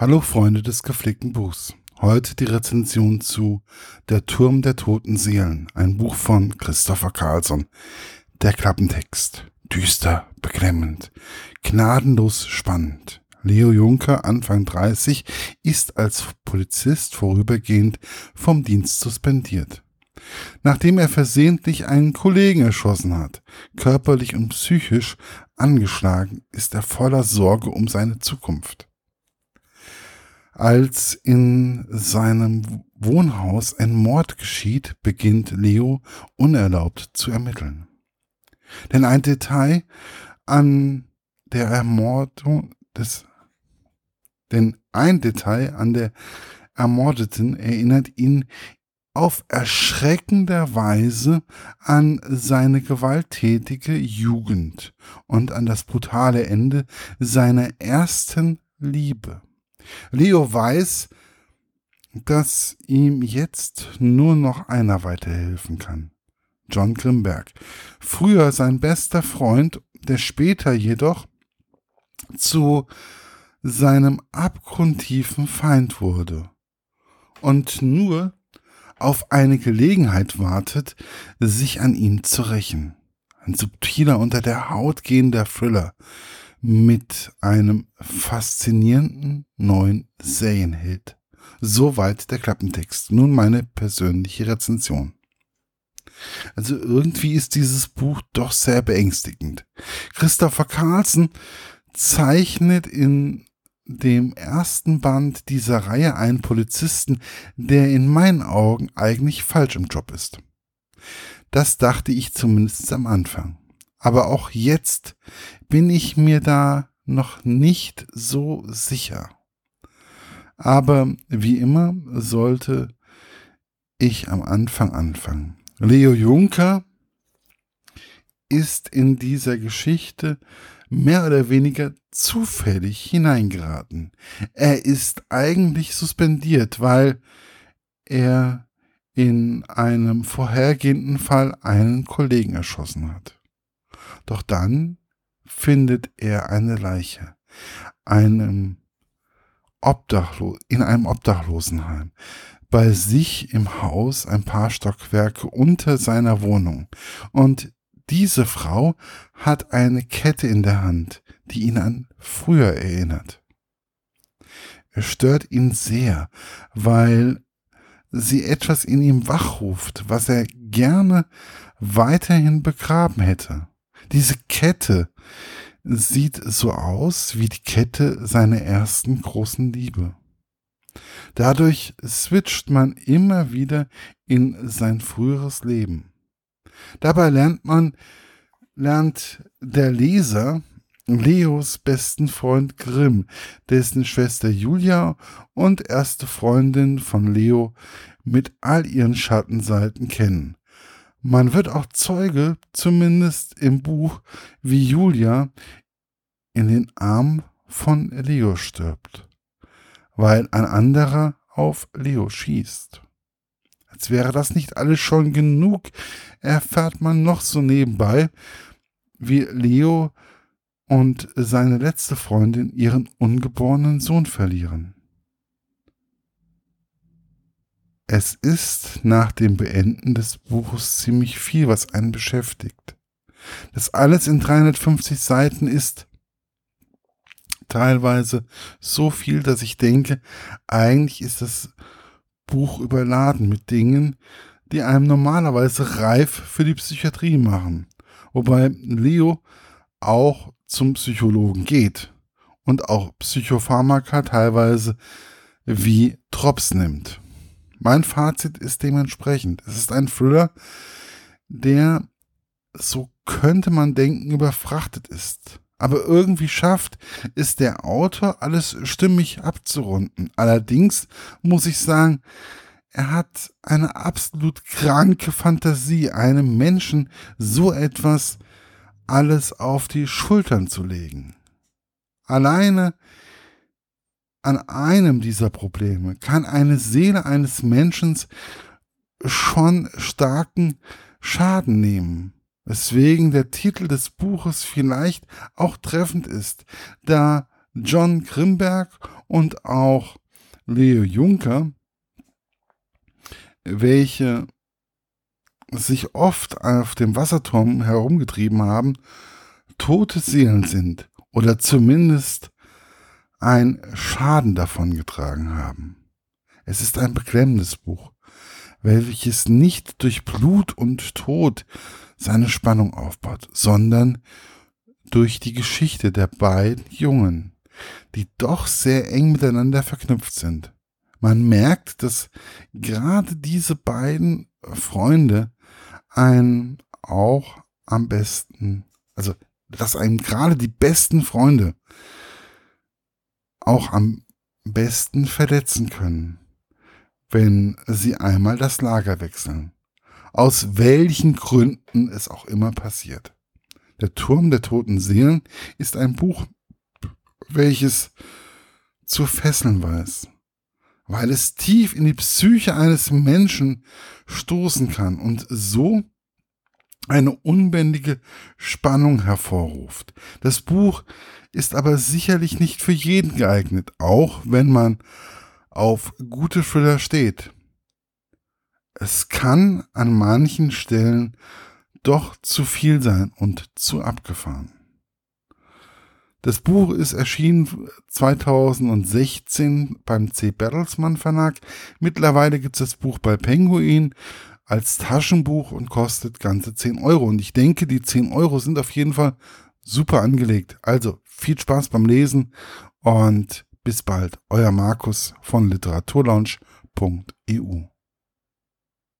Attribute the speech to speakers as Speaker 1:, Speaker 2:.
Speaker 1: Hallo Freunde des gepflegten Buchs. Heute die Rezension zu Der Turm der toten Seelen, ein Buch von Christopher Carlson. Der Klappentext. Düster, beklemmend, gnadenlos spannend. Leo Juncker, Anfang 30, ist als Polizist vorübergehend vom Dienst suspendiert. Nachdem er versehentlich einen Kollegen erschossen hat, körperlich und psychisch angeschlagen, ist er voller Sorge um seine Zukunft als in seinem Wohnhaus ein Mord geschieht, beginnt Leo unerlaubt zu ermitteln. Denn ein Detail an der Ermordung des, denn ein Detail an der Ermordeten erinnert ihn auf erschreckender Weise an seine gewalttätige Jugend und an das brutale Ende seiner ersten Liebe. Leo weiß, dass ihm jetzt nur noch einer weiterhelfen kann. John Grimberg. Früher sein bester Freund, der später jedoch zu seinem abgrundtiefen Feind wurde und nur auf eine Gelegenheit wartet, sich an ihm zu rächen. Ein subtiler unter der Haut gehender Thriller, mit einem faszinierenden neuen Serienheld. Soweit der Klappentext. Nun meine persönliche Rezension. Also irgendwie ist dieses Buch doch sehr beängstigend. Christopher Carlson zeichnet in dem ersten Band dieser Reihe einen Polizisten, der in meinen Augen eigentlich falsch im Job ist. Das dachte ich zumindest am Anfang. Aber auch jetzt bin ich mir da noch nicht so sicher. Aber wie immer sollte ich am Anfang anfangen. Leo Juncker ist in dieser Geschichte mehr oder weniger zufällig hineingeraten. Er ist eigentlich suspendiert, weil er in einem vorhergehenden Fall einen Kollegen erschossen hat. Doch dann findet er eine Leiche einem Obdachlo in einem Obdachlosenheim bei sich im Haus ein paar Stockwerke unter seiner Wohnung. Und diese Frau hat eine Kette in der Hand, die ihn an früher erinnert. Es stört ihn sehr, weil sie etwas in ihm wachruft, was er gerne weiterhin begraben hätte. Diese Kette sieht so aus wie die Kette seiner ersten großen Liebe. Dadurch switcht man immer wieder in sein früheres Leben. Dabei lernt man, lernt der Leser Leos besten Freund Grimm, dessen Schwester Julia und erste Freundin von Leo mit all ihren Schattenseiten kennen. Man wird auch Zeuge, zumindest im Buch, wie Julia in den Arm von Leo stirbt, weil ein anderer auf Leo schießt. Als wäre das nicht alles schon genug, erfährt man noch so nebenbei, wie Leo und seine letzte Freundin ihren ungeborenen Sohn verlieren. Es ist nach dem Beenden des Buches ziemlich viel, was einen beschäftigt. Das alles in 350 Seiten ist teilweise so viel, dass ich denke, eigentlich ist das Buch überladen mit Dingen, die einem normalerweise reif für die Psychiatrie machen. Wobei Leo auch zum Psychologen geht und auch Psychopharmaka teilweise wie Drops nimmt. Mein Fazit ist dementsprechend. Es ist ein Thriller, der, so könnte man denken, überfrachtet ist. Aber irgendwie schafft es der Autor, alles stimmig abzurunden. Allerdings muss ich sagen, er hat eine absolut kranke Fantasie, einem Menschen so etwas alles auf die Schultern zu legen. Alleine an einem dieser Probleme kann eine Seele eines Menschen schon starken Schaden nehmen. Weswegen der Titel des Buches vielleicht auch treffend ist, da John Grimberg und auch Leo Juncker, welche sich oft auf dem Wasserturm herumgetrieben haben, tote Seelen sind oder zumindest ein Schaden davon getragen haben. Es ist ein beklemmendes Buch, welches nicht durch Blut und Tod seine Spannung aufbaut, sondern durch die Geschichte der beiden Jungen, die doch sehr eng miteinander verknüpft sind. Man merkt, dass gerade diese beiden Freunde einen auch am besten, also dass einem gerade die besten Freunde auch am besten verletzen können, wenn sie einmal das Lager wechseln. Aus welchen Gründen es auch immer passiert. Der Turm der toten Seelen ist ein Buch, welches zu fesseln weiß, weil es tief in die Psyche eines Menschen stoßen kann und so eine unbändige Spannung hervorruft. Das Buch ist aber sicherlich nicht für jeden geeignet, auch wenn man auf gute Thriller steht. Es kann an manchen Stellen doch zu viel sein und zu abgefahren. Das Buch ist erschienen 2016 beim C. Bertelsmann Verlag. Mittlerweile gibt es das Buch bei Penguin als Taschenbuch und kostet ganze 10 Euro. Und ich denke, die 10 Euro sind auf jeden Fall super angelegt. Also viel Spaß beim Lesen und bis bald. Euer Markus von literaturlaunch.eu.